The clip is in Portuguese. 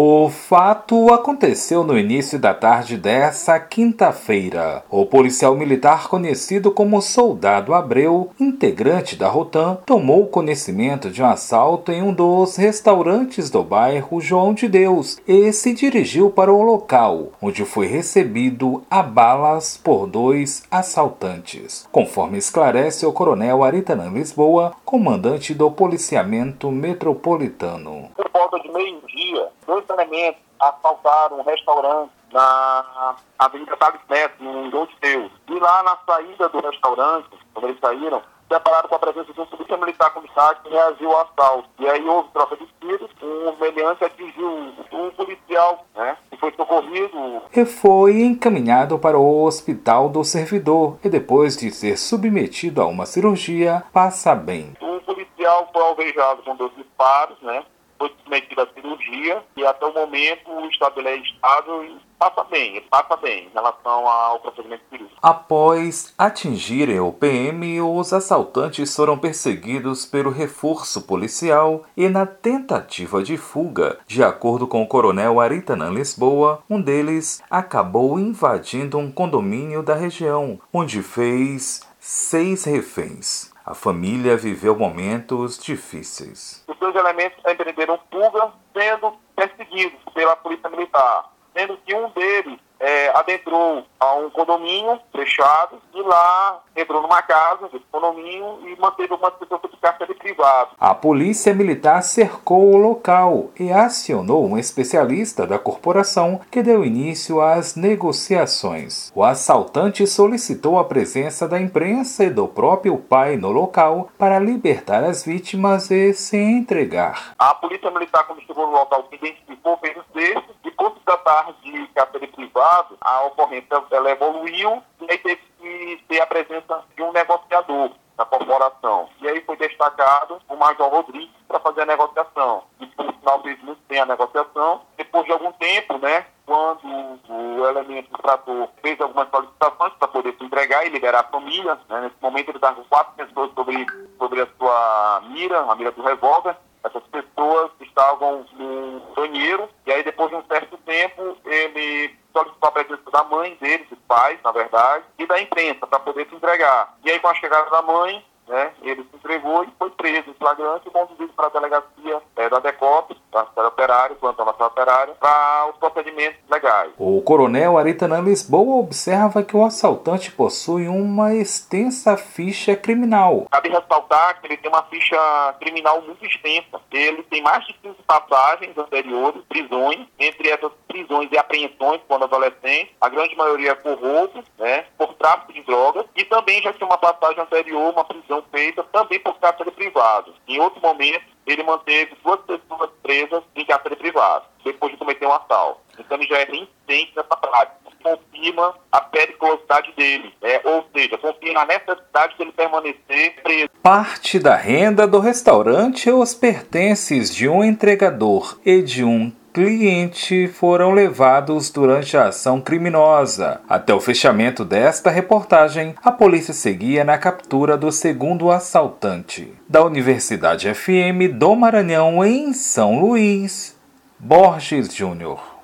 O fato aconteceu no início da tarde dessa quinta-feira. O policial militar conhecido como Soldado Abreu, integrante da Rotan, tomou conhecimento de um assalto em um dos restaurantes do bairro João de Deus e se dirigiu para o local, onde foi recebido a balas por dois assaltantes, conforme esclarece o coronel Aritanã Lisboa, comandante do policiamento metropolitano. Volta de meio-dia, dois elementos assaltaram um restaurante na Avenida Thales Neto, no João de Deus. E lá na saída do restaurante, quando eles saíram, depararam com a presença de um polícia militar comissário que reagiu ao assalto. E aí houve troca de tiros, um meliante atingiu um policial, né? E foi socorrido. E foi encaminhado para o hospital do servidor e depois de ser submetido a uma cirurgia, passa bem. Um policial foi alvejado com dois disparos, né? Foi submetido à cirurgia e até o momento o estado é estável e passa bem, passa bem em relação ao procedimento cirúrgico. Após atingirem o PM, os assaltantes foram perseguidos pelo reforço policial e na tentativa de fuga, de acordo com o coronel Aritanã Lisboa, um deles acabou invadindo um condomínio da região, onde fez seis reféns. A família viveu momentos difíceis. Os dois elementos empreenderam fuga, sendo perseguidos pela polícia militar, sendo que um deles é, adentrou a um condomínio fechado e lá entrou numa casa desse condomínio e manteve uma pessoas de cárcere privado. A polícia militar cercou o local e acionou um especialista da corporação que deu início às negociações. O assaltante solicitou a presença da imprensa e do próprio pai no local para libertar as vítimas e se entregar. A polícia militar, quando chegou no local, identificou fez o texto e por se tratar de cárcere privado, a ocorrência ela evoluiu e aí teve que ter a presença de um negociador da corporação. E aí foi destacado o Major Rodrigues para fazer a negociação. E por sinal fez a negociação. Depois de algum tempo, né, quando o elemento trator fez algumas solicitações para poder se entregar e liberar a família, né, nesse momento ele estava com quatro pessoas sobre, sobre a sua mira, a mira do revólver. Essas pessoas estavam no banheiro e aí depois de um certo tempo ele solicitou a presença da mãe dele, dos pais, na verdade, e da imprensa para poder se entregar. E aí com a chegada da mãe, né, ele se entregou e foi preso em flagrante e conduzido para a delegacia é, da DECOP, da Cidade Operária, plantão da Cidade Operária, para os procedimentos legais. O coronel Aritanã Lisboa observa que o assaltante possui uma extensa ficha criminal. Cabe ressaltar que ele tem uma ficha criminal muito extensa. Ele tem mais de 15 passagens anteriores, prisões, entre essas prisões e apreensões quando adolescente, a grande maioria por roubo, né, tráfico de drogas, e também já tinha uma passagem anterior, uma prisão feita também por cárcere privado. Em outro momento, ele manteve duas pessoas presas em cárcere privado, depois de cometer um assalto. Então ele já é reincidente nessa prática. Confirma a periculosidade dele, né? ou seja, confirma a necessidade de ele permanecer preso. Parte da renda do restaurante os pertences de um entregador e de um cliente foram levados durante a ação criminosa. Até o fechamento desta reportagem, a polícia seguia na captura do segundo assaltante. Da Universidade FM do Maranhão, em São Luís, Borges Júnior.